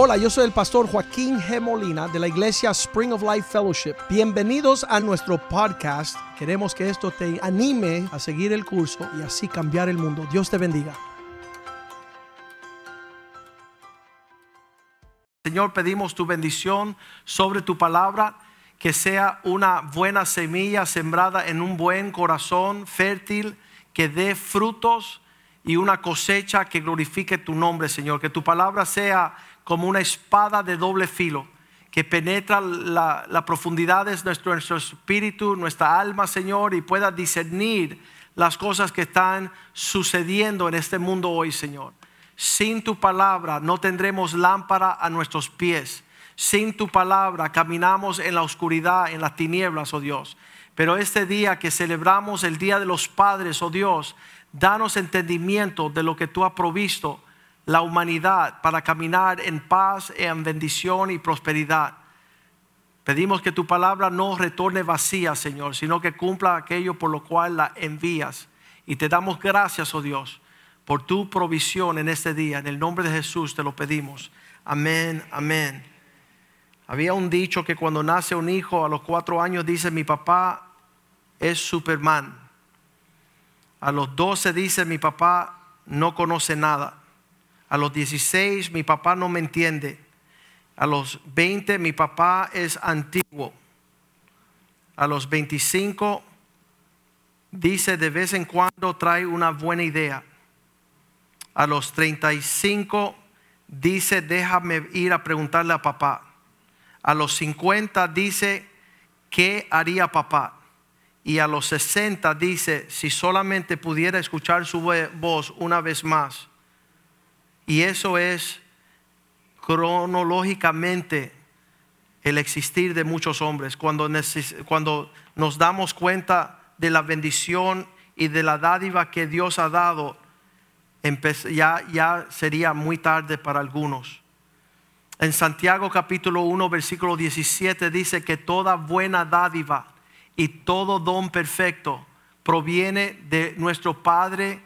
Hola, yo soy el pastor Joaquín G. Molina de la iglesia Spring of Life Fellowship. Bienvenidos a nuestro podcast. Queremos que esto te anime a seguir el curso y así cambiar el mundo. Dios te bendiga. Señor, pedimos tu bendición sobre tu palabra, que sea una buena semilla sembrada en un buen corazón fértil, que dé frutos y una cosecha que glorifique tu nombre, Señor. Que tu palabra sea como una espada de doble filo que penetra la, la profundidad de nuestro, nuestro espíritu, nuestra alma, Señor, y pueda discernir las cosas que están sucediendo en este mundo hoy, Señor. Sin tu palabra no tendremos lámpara a nuestros pies. Sin tu palabra caminamos en la oscuridad, en las tinieblas, oh Dios. Pero este día que celebramos el Día de los Padres, oh Dios, danos entendimiento de lo que tú has provisto la humanidad para caminar en paz, en bendición y prosperidad. Pedimos que tu palabra no retorne vacía, Señor, sino que cumpla aquello por lo cual la envías. Y te damos gracias, oh Dios, por tu provisión en este día. En el nombre de Jesús te lo pedimos. Amén, amén. Había un dicho que cuando nace un hijo a los cuatro años dice, mi papá es Superman. A los doce dice, mi papá no conoce nada. A los 16 mi papá no me entiende. A los 20 mi papá es antiguo. A los 25 dice de vez en cuando trae una buena idea. A los 35 dice déjame ir a preguntarle a papá. A los 50 dice ¿qué haría papá? Y a los 60 dice si solamente pudiera escuchar su voz una vez más y eso es cronológicamente el existir de muchos hombres. Cuando, cuando nos damos cuenta de la bendición y de la dádiva que Dios ha dado, ya, ya sería muy tarde para algunos. En Santiago capítulo 1, versículo 17 dice que toda buena dádiva y todo don perfecto proviene de nuestro Padre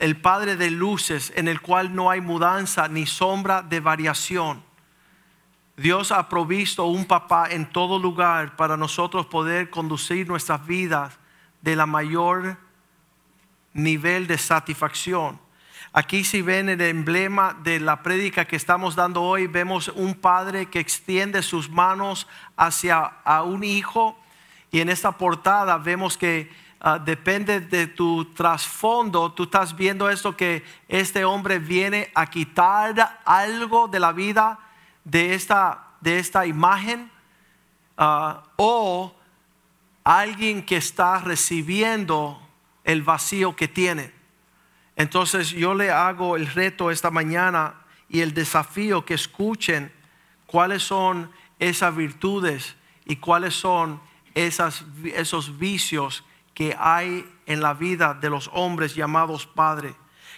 el Padre de luces en el cual no hay mudanza ni sombra de variación. Dios ha provisto un papá en todo lugar para nosotros poder conducir nuestras vidas de la mayor nivel de satisfacción. Aquí si ven el emblema de la prédica que estamos dando hoy, vemos un padre que extiende sus manos hacia a un hijo y en esta portada vemos que Ah, depende de tu trasfondo, tú estás viendo esto que este hombre viene a quitar algo de la vida de esta, de esta imagen ah, o alguien que está recibiendo el vacío que tiene. Entonces yo le hago el reto esta mañana y el desafío que escuchen cuáles son esas virtudes y cuáles son esas, esos vicios que hay en la vida de los hombres llamados padre.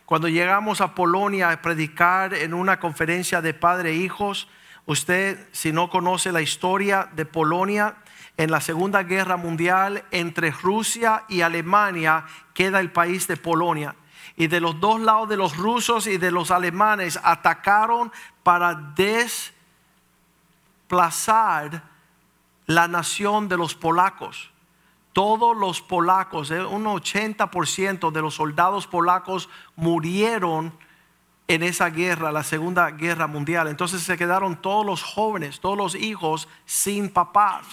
Cuando llegamos a Polonia a predicar en una conferencia de padre e hijos, usted si no conoce la historia de Polonia, en la Segunda Guerra Mundial entre Rusia y Alemania queda el país de Polonia. Y de los dos lados de los rusos y de los alemanes atacaron para desplazar la nación de los polacos todos los polacos, eh, un 80% de los soldados polacos murieron en esa guerra, la Segunda Guerra Mundial. Entonces se quedaron todos los jóvenes, todos los hijos sin papás.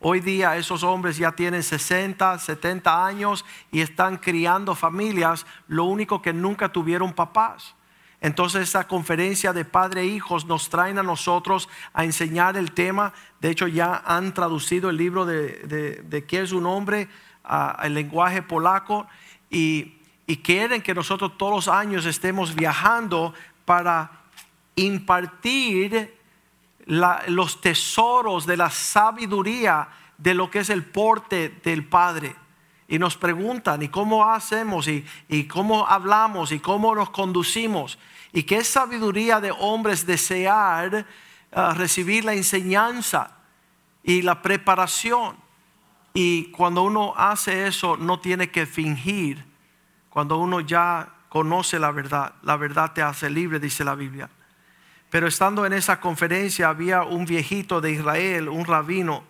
Hoy día esos hombres ya tienen 60, 70 años y están criando familias, lo único que nunca tuvieron papás. Entonces esta conferencia de padre e hijos nos traen a nosotros a enseñar el tema. De hecho ya han traducido el libro de, de, qué es un hombre al lenguaje polaco y, quieren que nosotros todos los años estemos viajando para impartir los tesoros de la sabiduría de lo que es el porte del Padre y nos preguntan, ¿y cómo hacemos? ¿Y, y cómo hablamos? ¿Y cómo nos conducimos? ¿Y qué sabiduría de hombres desear ah, recibir la enseñanza y la preparación? Y cuando uno hace eso, no tiene que fingir. Cuando uno ya conoce la verdad, la verdad te hace libre, dice la Biblia. Pero estando en esa conferencia había un viejito de Israel, un rabino,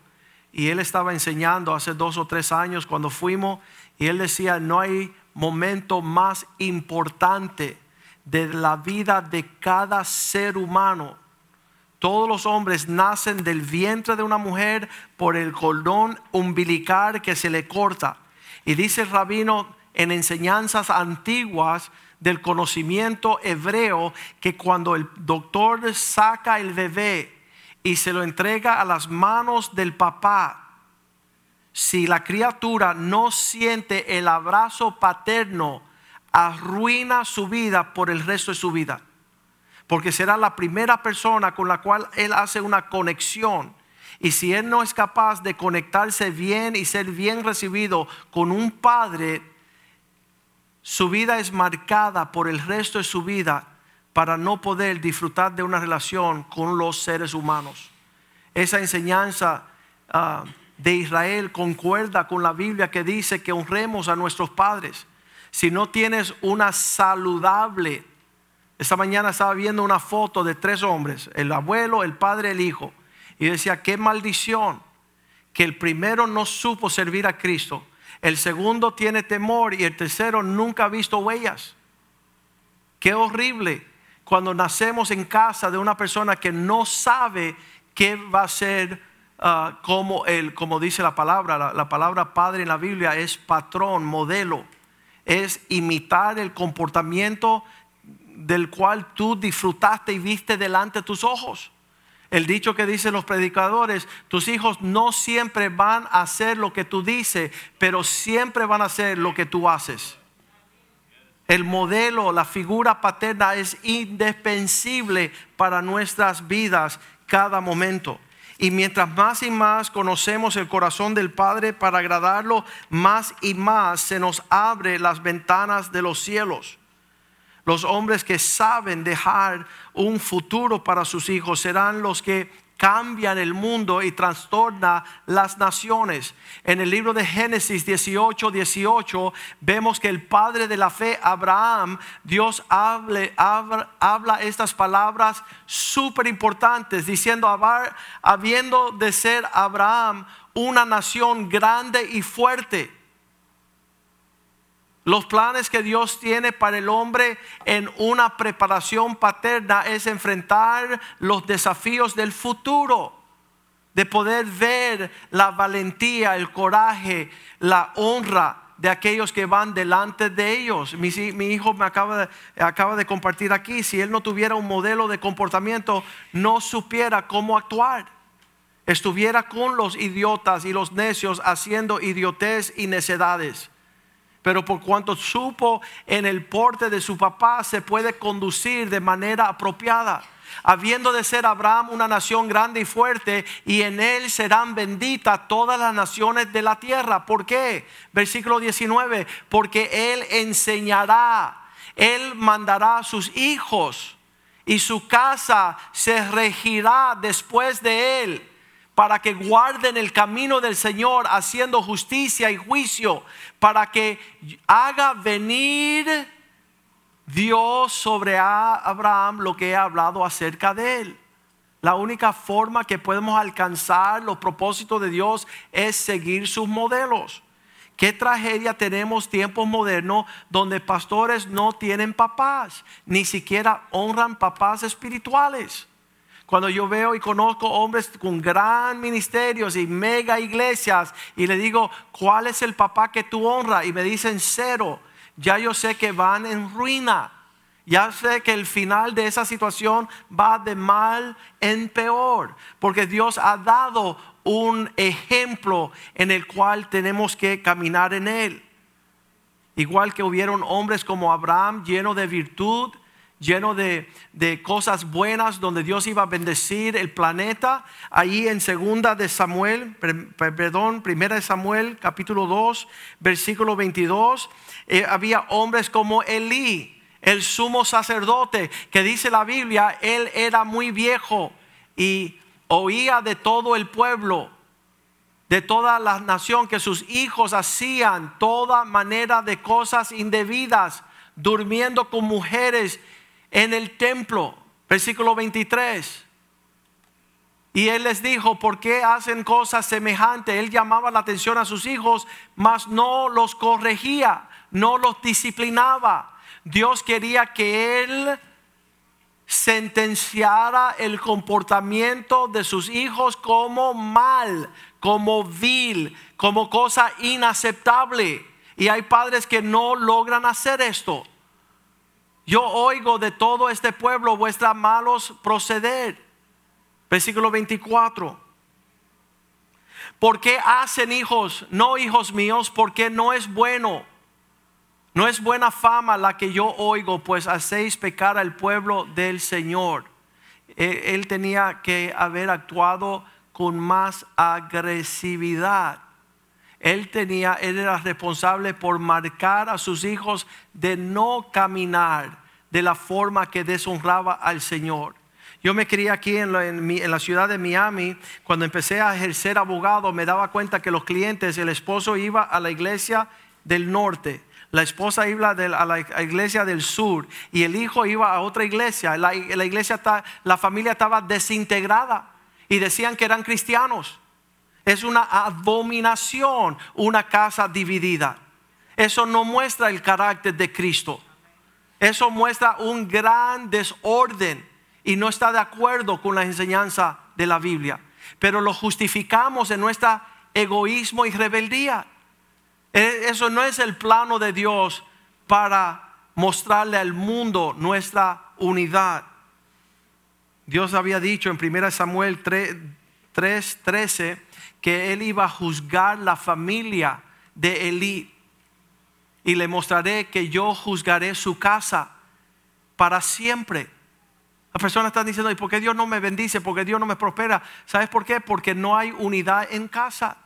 y él estaba enseñando hace dos o tres años cuando fuimos, y él decía, no hay momento más importante de la vida de cada ser humano. Todos los hombres nacen del vientre de una mujer por el cordón umbilical que se le corta. Y dice el rabino en enseñanzas antiguas, del conocimiento hebreo que cuando el doctor saca el bebé y se lo entrega a las manos del papá, si la criatura no siente el abrazo paterno, arruina su vida por el resto de su vida. Porque será la primera persona con la cual él hace una conexión. Y si él no es capaz de conectarse bien y ser bien recibido con un padre, su vida es marcada por el resto de su vida para no poder disfrutar de una relación con los seres humanos. Esa enseñanza ah, de Israel concuerda con la Biblia que dice que honremos a nuestros padres. Si no tienes una saludable, esta mañana estaba viendo una foto de tres hombres, el abuelo, el padre, el hijo, y decía, qué maldición que el primero no supo servir a Cristo el segundo tiene temor y el tercero nunca ha visto huellas. Qué horrible cuando nacemos en casa de una persona que no sabe qué va a ser ah, como el, como dice la palabra, la, la palabra padre en la Biblia es patrón, modelo, es imitar el comportamiento del cual tú disfrutaste y viste delante de tus ojos. El dicho que dicen los predicadores, tus hijos no siempre van a hacer lo que tú dices, pero siempre van a hacer lo que tú haces. El modelo, la figura paterna es indispensable para nuestras vidas cada momento. Y mientras más y más conocemos el corazón del Padre para agradarlo, más y más se nos abre las ventanas de los cielos. Los hombres que saben dejar un futuro para sus hijos serán los que cambian el mundo y trastornan las naciones. En el libro de Génesis 18, 18 vemos que el padre de la fe, Abraham, Dios hable, habla, habla estas palabras súper importantes, diciendo, habiendo de ser Abraham una nación grande y fuerte los planes que Dios tiene para el hombre en una preparación paterna es enfrentar los desafíos del futuro, de poder ver la valentía, el coraje, la honra de aquellos que van delante de ellos. Mi, hijo me acaba de, acaba de compartir aquí, si él no tuviera un modelo de comportamiento, no supiera cómo actuar. Estuviera con los idiotas y los necios haciendo idiotez y necedades pero por cuanto supo en el porte de su papá, se puede conducir de manera apropiada. Habiendo de ser Abraham una nación grande y fuerte, y en él serán benditas todas las naciones de la tierra. ¿Por qué? Versículo 19, porque él enseñará, él mandará a sus hijos, y su casa se regirá después de él para que guarden el camino del Señor haciendo justicia y juicio, para que haga venir Dios sobre Abraham lo que he hablado acerca de él. La única forma que podemos alcanzar los propósitos de Dios es seguir sus modelos. Qué tragedia tenemos tiempos modernos donde pastores no tienen papás, ni siquiera honran papás espirituales. Cuando yo veo y conozco hombres con gran ministerios y mega iglesias y le digo, ¿cuál es el papá que tú honras? Y me dicen cero. Ya yo sé que van en ruina. Ya sé que el final de esa situación va de mal en peor. Porque Dios ha dado un ejemplo en el cual tenemos que caminar en él. Igual que hubieron hombres como Abraham lleno de virtud, lleno de, cosas buenas donde Dios iba a bendecir el planeta. Ahí en segunda de Samuel, perdón, primera de Samuel, capítulo 2, versículo 22, eh, había hombres como Elí, el sumo sacerdote, que dice la Biblia, él era muy viejo y oía de todo el pueblo de toda la nación que sus hijos hacían toda manera de cosas indebidas, durmiendo con mujeres en el templo. Versículo 23. Y él les dijo, ¿por qué hacen cosas semejantes? Él llamaba la atención a sus hijos, mas no los corregía, no los disciplinaba. Dios quería que él sentenciara el comportamiento de sus hijos como mal, como vil, como cosa inaceptable. Y hay padres que no logran hacer esto. Yo oigo de todo este pueblo vuestros malos proceder. Versículo 24. ¿Por qué hacen hijos, no hijos míos? Porque no es bueno no es buena fama la que yo oigo, pues hacéis pecar al pueblo del Señor. Él tenía que haber actuado con más agresividad. Él tenía, él era responsable por marcar a sus hijos de no caminar de la forma que deshonraba al Señor. Yo me crié aquí en la, la, ciudad de Miami. Cuando empecé a ejercer abogado, me daba cuenta que los clientes, el esposo iba a la iglesia del norte la esposa iba a la iglesia del sur y el hijo iba a otra iglesia. La, iglesia, la familia estaba desintegrada y decían que eran cristianos. Es una abominación una casa dividida. Eso no muestra el carácter de Cristo. Eso muestra un gran desorden y no está de acuerdo con la enseñanza de la Biblia. Pero lo justificamos en nuestro egoísmo y rebeldía. E, eso no es el plano de Dios para mostrarle al mundo nuestra unidad. Dios había dicho en 1 Samuel 3:13 que él iba a juzgar la familia de Elí y le mostraré que yo juzgaré su casa para siempre. Las personas están diciendo, ¿y por qué Dios no me bendice? ¿Por qué Dios no me prospera? ¿Sabes por qué? Porque no hay unidad en casa.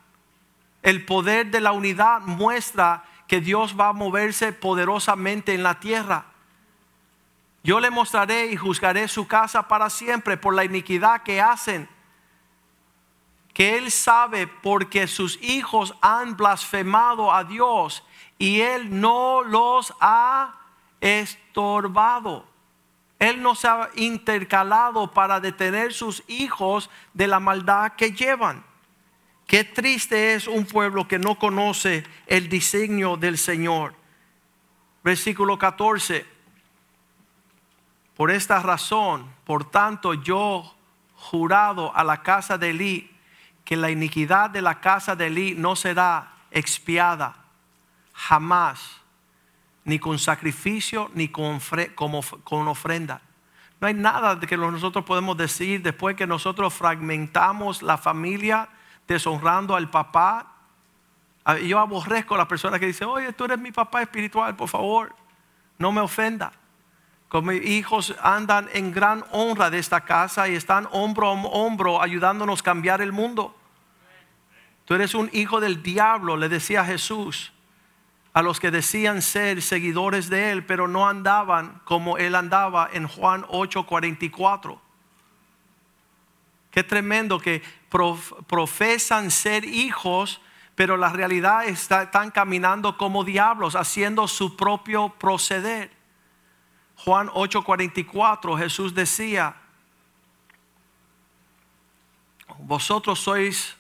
El poder de la unidad muestra que Dios va a moverse poderosamente en la tierra. Yo le mostraré y juzgaré su casa para siempre por la iniquidad que hacen. Que Él sabe porque sus hijos han blasfemado a Dios y Él no los ha estorbado. Él no se ha intercalado para detener sus hijos de la maldad que llevan. Qué triste es un pueblo que no conoce el diseño del Señor. Versículo 14. Por esta razón, por tanto, yo jurado a la casa de Elí que la iniquidad de la casa de Elí no será expiada jamás, ni con sacrificio, ni con, con ofrenda. No hay nada que nosotros podemos decir después que nosotros fragmentamos la familia deshonrando al papá. Yo aborrezco a las personas que dicen, oye, tú eres mi papá espiritual, por favor, no me ofenda. Como mis hijos andan en gran honra de esta casa y están hombro a hombro ayudándonos a cambiar el mundo. Tú eres un hijo del diablo, le decía Jesús a los que decían ser seguidores de él, pero no andaban como él andaba en Juan 8:44. Qué tremendo que profesan ser hijos, pero la realidad están caminando como diablos, haciendo su propio proceder. Juan 8:44, Jesús decía, vosotros sois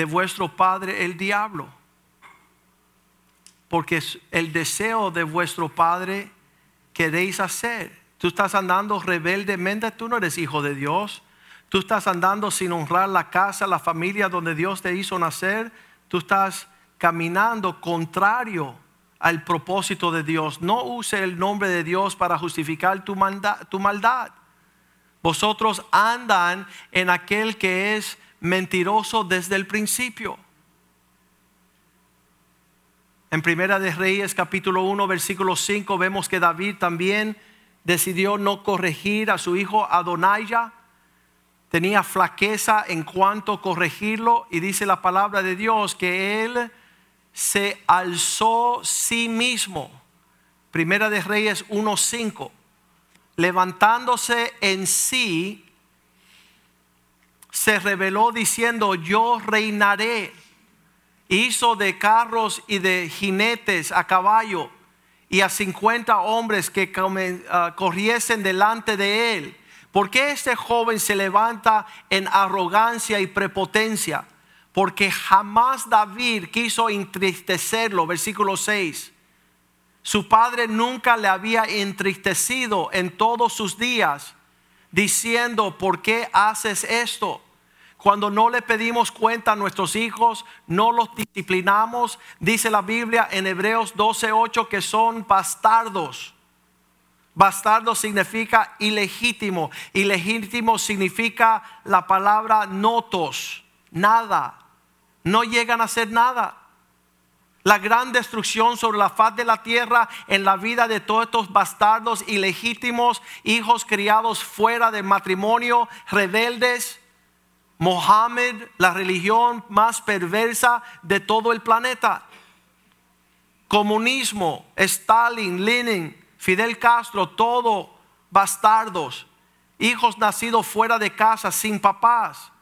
de vuestro padre el diablo, porque el deseo de vuestro padre queréis hacer. Tú estás andando rebeldemente, tú no eres hijo de Dios. Tú estás andando sin honrar la casa, la familia donde Dios te hizo nacer. Tú estás caminando contrario al propósito de Dios. No use el nombre de Dios para justificar tu, tu maldad. Vosotros andan en aquel que es mentiroso desde el principio. En Primera de Reyes capítulo 1 versículo 5 vemos que David también decidió no corregir a su hijo Adonijah tenía flaqueza en cuanto corregirlo y dice la palabra de Dios que él se alzó sí mismo. Primera de Reyes 1.5. Levantándose en sí, se reveló diciendo, yo reinaré. Hizo de carros y de jinetes a caballo y a 50 hombres que ah, corriesen delante de él ¿Por qué este joven se levanta en arrogancia y prepotencia? Porque jamás David quiso entristecerlo, versículo 6. Su padre nunca le había entristecido en todos sus días, diciendo, ¿por qué haces esto? Cuando no le pedimos cuenta a nuestros hijos, no los disciplinamos, dice la Biblia en Hebreos 12:8 que son bastardos. Bastardo significa ilegítimo. Ilegítimo significa la palabra notos, nada. No llegan a ser nada. La gran destrucción sobre la faz de la tierra en la vida de todos estos bastardos ilegítimos, hijos criados fuera de matrimonio, rebeldes. Mohammed, la religión más perversa de todo el planeta. Comunismo, Stalin, Lenin, Fidel Castro, todo bastardos, hijos nacidos fuera de casa, sin papás.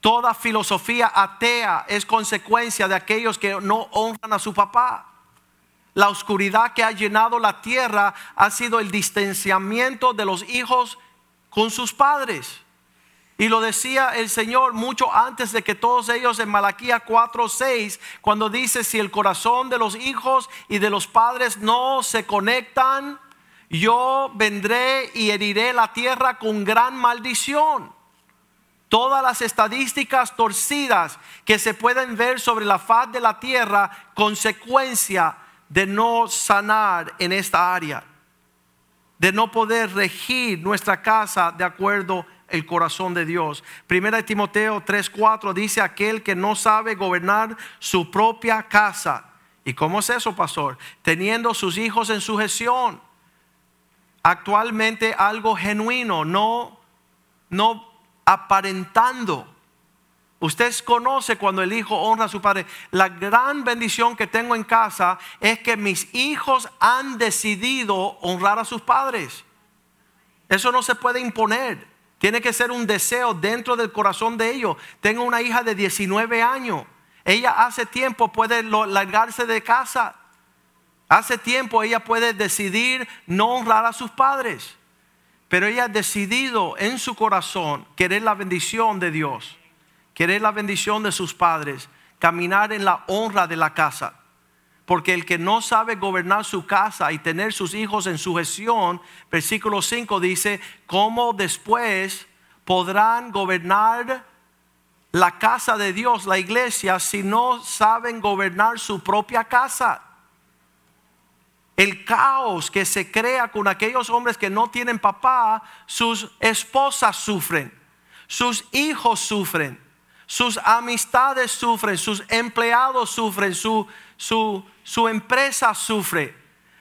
Toda filosofía atea es consecuencia de aquellos que no honran a su papá. La oscuridad que ha llenado la tierra ha sido el distanciamiento de los hijos con sus padres. Y lo decía el Señor mucho antes de que todos ellos en Malaquía 4:6, cuando dice, si el corazón de los hijos y de los padres no se conectan, yo vendré y heriré la tierra con gran maldición. Todas las estadísticas torcidas que se pueden ver sobre la faz de la tierra, consecuencia de no sanar en esta área, de no poder regir nuestra casa de acuerdo el corazón de Dios. Primera de Timoteo 3:4 dice aquel que no sabe gobernar su propia casa. ¿Y cómo es eso, pastor? Teniendo sus hijos en sujeción. Actualmente algo genuino, no no aparentando. Usted conoce cuando el hijo honra a su padre. La gran bendición que tengo en casa es que mis hijos han decidido honrar a sus padres. Eso no se puede imponer. Tiene que ser un deseo dentro del corazón de ellos. Tengo una hija de 19 años. Ella hace tiempo puede largarse de casa. Hace tiempo ella puede decidir no honrar a sus padres. Pero ella ha decidido en su corazón querer la bendición de Dios, querer la bendición de sus padres, caminar en la honra de la casa. Porque el que no sabe gobernar su casa y tener sus hijos en sujeción, versículo 5 dice, ¿cómo después podrán gobernar la casa de Dios, la iglesia, si no saben gobernar su propia casa? El caos que se crea con aquellos hombres que no tienen papá, sus esposas sufren, sus hijos sufren, sus amistades sufren, sus empleados sufren, su, su su empresa sufre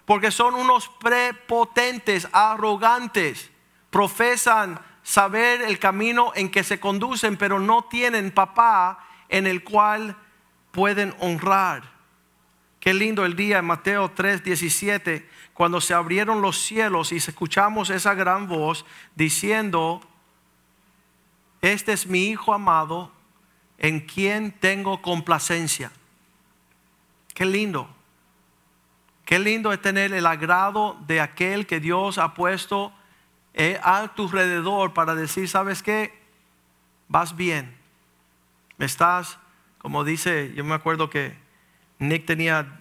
porque son unos prepotentes, arrogantes, profesan saber el camino en que se conducen, pero no tienen papá en el cual pueden honrar. Qué lindo el día en Mateo 3:17, cuando se abrieron los cielos y escuchamos esa gran voz diciendo, este es mi Hijo amado en quien tengo complacencia. Qué lindo. Qué lindo es tener el agrado de aquel que Dios ha puesto eh, a tu alrededor para decir, ¿sabes qué? Vas bien. Estás, como dice, yo me acuerdo que Nick tenía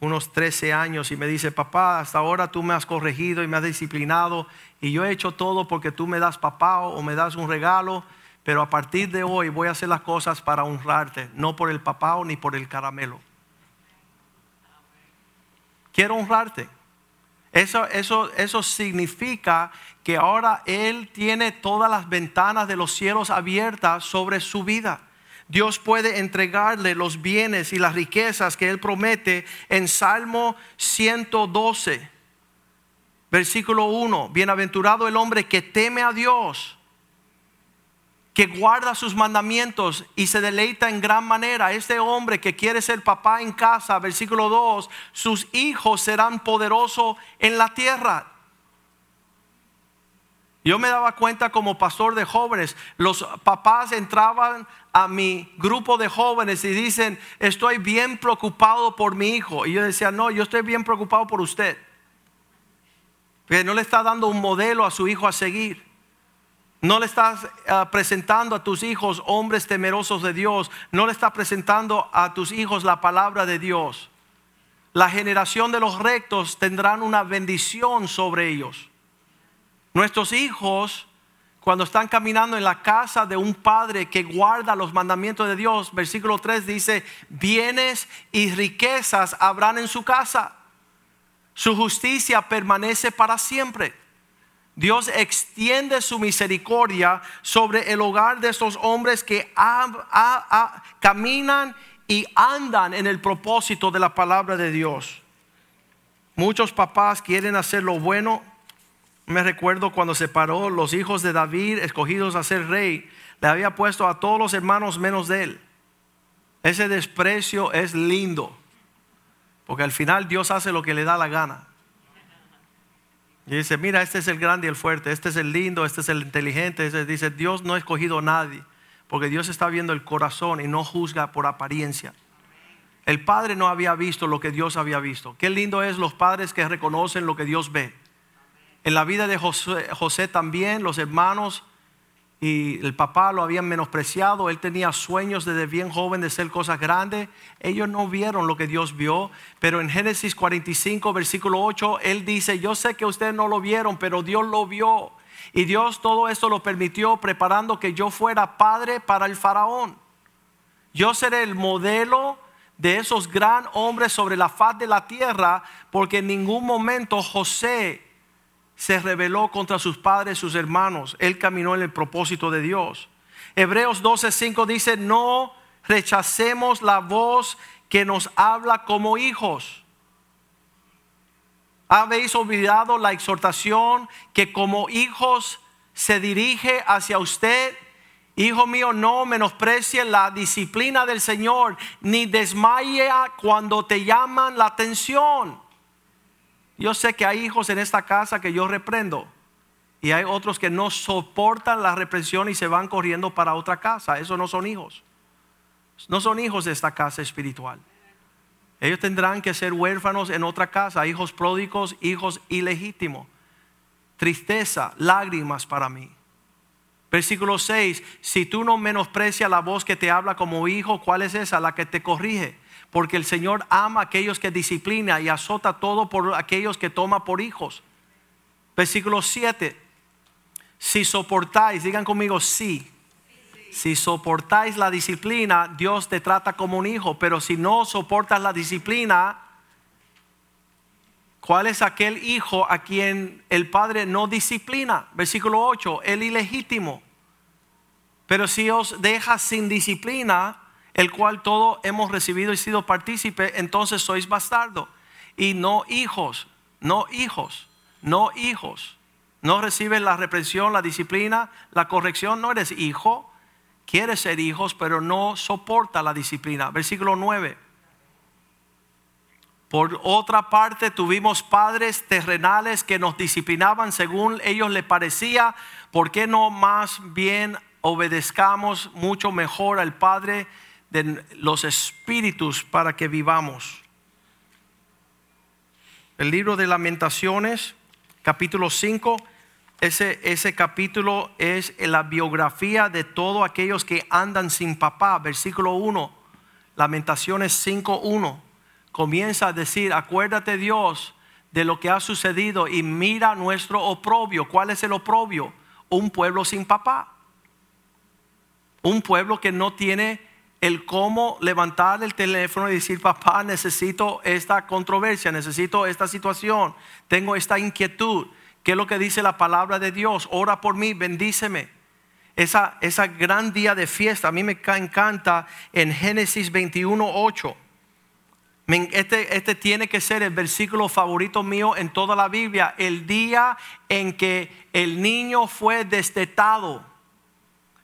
unos 13 años y me dice, papá, hasta ahora tú me has corregido y me has disciplinado y yo he hecho todo porque tú me das papá o me das un regalo, pero a partir de hoy voy a hacer las cosas para honrarte, no por el papá ni por el caramelo quiero honrarte. Eso, eso, eso significa que ahora Él tiene todas las ventanas de los cielos abiertas sobre su vida. Dios puede entregarle los bienes y las riquezas que Él promete en Salmo 112, versículo 1. Bienaventurado el hombre que teme a Dios que guarda sus mandamientos y se deleita en gran manera. Este hombre que quiere ser papá en casa, versículo 2, sus hijos serán poderosos en la tierra. Yo me daba cuenta como pastor de jóvenes, los papás entraban a mi grupo de jóvenes y dicen, estoy bien preocupado por mi hijo. Y yo decía, no, yo estoy bien preocupado por usted. no le está dando un modelo a su hijo a seguir. No le estás ah, presentando a tus hijos hombres temerosos de Dios. No le estás presentando a tus hijos la palabra de Dios. La generación de los rectos tendrán una bendición sobre ellos. Nuestros hijos, cuando están caminando en la casa de un padre que guarda los mandamientos de Dios, versículo 3 dice, bienes y riquezas habrán en su casa. Su justicia permanece para siempre. Dios extiende su misericordia sobre el hogar de estos hombres que caminan y andan en el propósito de la palabra de Dios. Muchos papás quieren hacer lo bueno. Me recuerdo cuando se paró los hijos de David escogidos a ser rey, le había puesto a todos los hermanos menos de él. Ese desprecio es lindo, porque al final Dios hace lo que le da la gana. Y dice, mira, este es el grande y el fuerte, este es el lindo, este es el inteligente. dice, Dios no ha escogido a nadie, porque Dios está viendo el corazón y no juzga por apariencia. El padre no había visto lo que Dios había visto. Qué lindo es los padres que reconocen lo que Dios ve. En la vida de José, también, los hermanos y el papá lo habían menospreciado, él tenía sueños desde bien joven de ser cosas grandes, ellos no vieron lo que Dios vio, pero en Génesis 45, versículo 8, él dice, yo sé que ustedes no lo vieron, pero Dios lo vio. Y Dios todo esto lo permitió preparando que yo fuera padre para el faraón. Yo seré el modelo de esos gran hombres sobre la faz de la tierra, porque en ningún momento José se rebeló contra sus padres, sus hermanos. Él caminó en el propósito de Dios. Hebreos 12:5 dice, no rechacemos la voz que nos habla como hijos. ¿Habéis olvidado la exhortación que como hijos se dirige hacia usted? Hijo mío, no menosprecie la disciplina del Señor, ni desmaye cuando te llaman la atención. Yo sé que hay hijos en esta casa que yo reprendo y hay otros que no soportan la represión y se van corriendo para otra casa. Esos no son hijos. No son hijos de esta casa espiritual. Ellos tendrán que ser huérfanos en otra casa, hijos pródigos, hijos ilegítimos. Tristeza, lágrimas para mí. Versículo 6, si tú no menosprecias la voz que te habla como hijo, ¿cuál es esa? La que te corrige porque el Señor ama a aquellos que disciplina y azota todo por aquellos que toma por hijos. Versículo 7. Si soportáis, digan conmigo sí. Si soportáis la disciplina, Dios te trata como un hijo, pero si no soportas la disciplina, ¿cuál es aquel hijo a quien el padre no disciplina? Versículo 8, el ilegítimo. Pero si os deja sin disciplina, el cual todos hemos recibido y sido partícipe, entonces sois bastardo y no hijos, no hijos, no hijos. No recibes la represión, la disciplina, la corrección, no eres hijo, quieres ser hijos, pero no soporta la disciplina. Versículo 9. Por otra parte, tuvimos padres terrenales que nos disciplinaban según ellos les parecía. ¿Por qué no más bien obedezcamos mucho mejor al Padre de los espíritus para que vivamos. El libro de lamentaciones, capítulo 5, ese, ese capítulo es la biografía de todos aquellos que andan sin papá. Versículo 1, lamentaciones 5.1, comienza a decir, acuérdate Dios de lo que ha sucedido y mira nuestro oprobio. ¿Cuál es el oprobio? Un pueblo sin papá. Un pueblo que no tiene el cómo levantar el teléfono y decir, papá, necesito esta controversia, necesito esta situación, tengo esta inquietud. ¿Qué es lo que dice la palabra de Dios? Ora por mí, bendíceme. Esa, esa gran día de fiesta, a mí me encanta en Génesis 21, 8. Este, este tiene que ser el versículo favorito mío en toda la Biblia. El día en que el niño fue destetado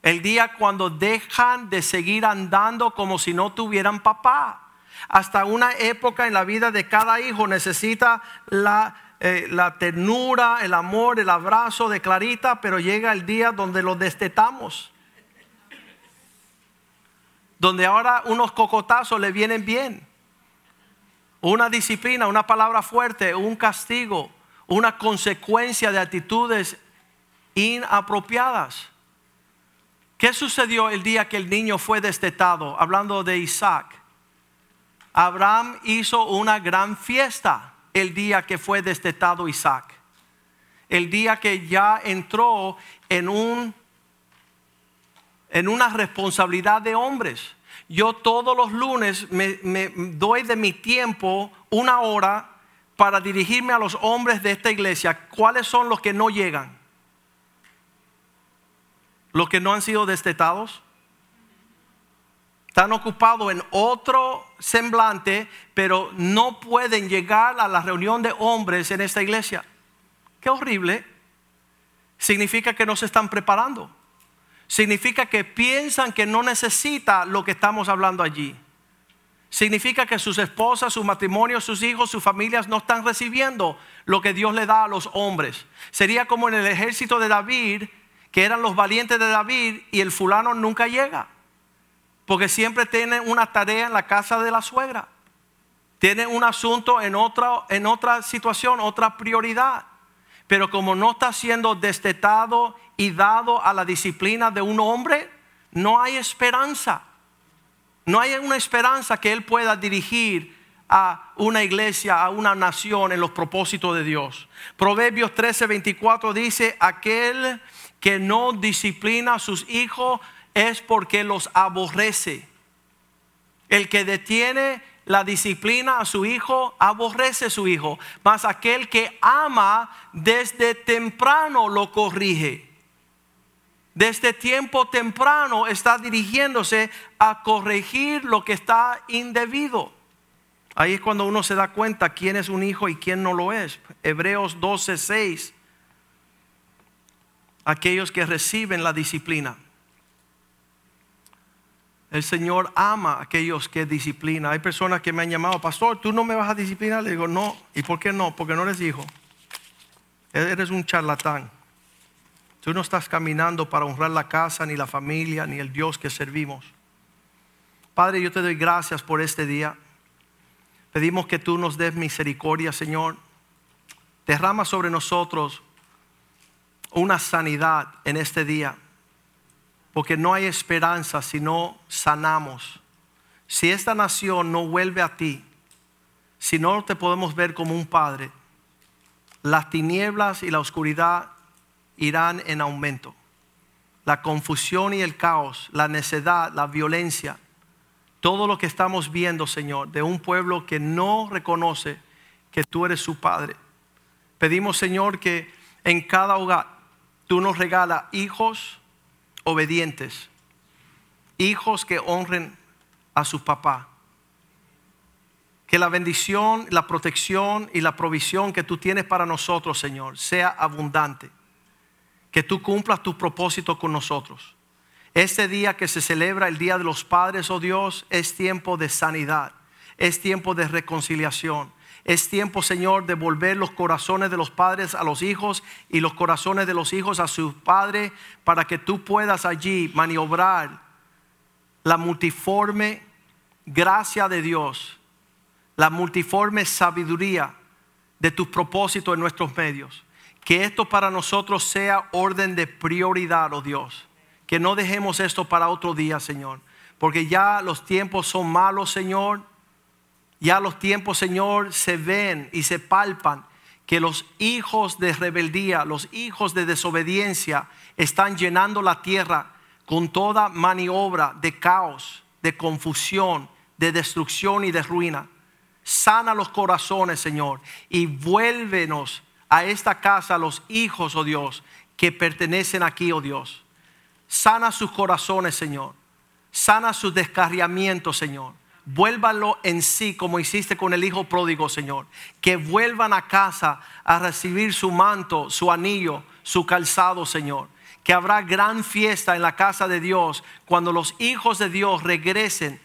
el día cuando dejan de seguir andando como si no tuvieran papá. Hasta una época en la vida de cada hijo necesita la, eh, la ternura, el amor, el abrazo de Clarita, pero llega el día donde lo destetamos. Donde ahora unos cocotazos le vienen bien. Una disciplina, una palabra fuerte, un castigo, una consecuencia de actitudes inapropiadas. ¿Qué sucedió el día que el niño fue destetado? Hablando de Isaac. Abraham hizo una gran fiesta el día que fue destetado Isaac. El día que ya entró en un en una responsabilidad de hombres. Yo todos los lunes me, doy de mi tiempo una hora para dirigirme a los hombres de esta iglesia. ¿Cuáles son los que no llegan? Los que no han sido destetados. Están ocupados en otro semblante, pero no pueden llegar a la reunión de hombres en esta iglesia. Qué horrible. Significa que no se están preparando. Significa que piensan que no necesita lo que estamos hablando allí. Significa que sus esposas, sus matrimonios, sus hijos, sus familias no están recibiendo lo que Dios le da a los hombres. Sería como en el ejército de David, que eran los valientes de David y el fulano nunca llega. Porque siempre tiene una tarea en la casa de la suegra. Tiene un asunto en otra, en otra situación, otra prioridad. Pero como no está siendo destetado y dado a la disciplina de un hombre, no hay esperanza. No hay una esperanza que Él pueda dirigir a una iglesia, a una nación en los propósitos de Dios. Proverbios 13, 24 dice, aquel que no disciplina a sus hijos es porque los aborrece. El que detiene la disciplina a su hijo, aborrece a su hijo. Mas aquel que ama desde temprano lo corrige desde tiempo temprano está dirigiéndose a corregir lo que está indebido. Ahí es cuando uno se da cuenta quién es un hijo y quién no lo es. Hebreos 12, 6. Aquellos que reciben la disciplina. El Señor ama a aquellos que disciplina. Hay personas que me han llamado, pastor, tú no me vas a disciplinar. Le digo, no. ¿Y por qué no? Porque no eres hijo. Eres un charlatán. Tú no estás caminando para honrar la casa, ni la familia, ni el Dios que servimos. Padre, yo te doy gracias por este día. Pedimos que tú nos des misericordia, Señor. Derrama sobre nosotros una sanidad en este día. Porque no hay esperanza si no sanamos. Si esta nación no vuelve a ti, si no te podemos ver como un padre, las tinieblas y la oscuridad irán en aumento. La confusión y el caos, la necedad, la violencia, todo lo que estamos viendo, Señor, de un pueblo que no reconoce que tú eres su Padre. Pedimos, Señor, que en cada hogar tú nos regalas hijos obedientes, hijos que honren a su papá. Que la bendición, la protección y la provisión que tú tienes para nosotros, Señor, sea abundante que tú cumplas tu propósito con nosotros. Este día que se celebra el Día de los Padres, oh Dios, es tiempo de sanidad, es tiempo de reconciliación. Es tiempo, Señor, de volver los corazones de los padres a los hijos y los corazones de los hijos a sus padres para que tú puedas allí maniobrar la multiforme gracia de Dios, la multiforme sabiduría de tus propósitos en nuestros medios. Que esto para nosotros sea orden de prioridad, oh Dios. Que no dejemos esto para otro día, Señor. Porque ya los tiempos son malos, Señor. Ya los tiempos, Señor, se ven y se palpan que los hijos de rebeldía, los hijos de desobediencia están llenando la tierra con toda maniobra de caos, de confusión, de destrucción y de ruina. Sana los corazones, Señor, y vuélvenos a esta casa los hijos, oh Dios, que pertenecen aquí, oh Dios. Sana sus corazones, Señor. Sana sus descarriamientos, Señor. Vuélvanlo en sí como hiciste con el hijo pródigo, Señor. Que vuelvan a casa a recibir su manto, su anillo, su calzado, Señor. Que habrá gran fiesta en la casa de Dios cuando los hijos de Dios regresen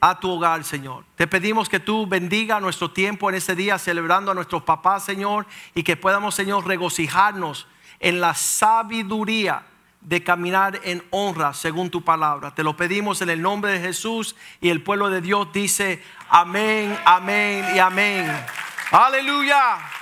a tu hogar, Señor. Te pedimos que tú bendiga nuestro tiempo en este día celebrando a nuestros papás, Señor, y que podamos, Señor, regocijarnos en la sabiduría de caminar en honra según tu palabra. Te lo pedimos en el nombre de Jesús y el pueblo de Dios dice amén, amén y amén. Aleluya.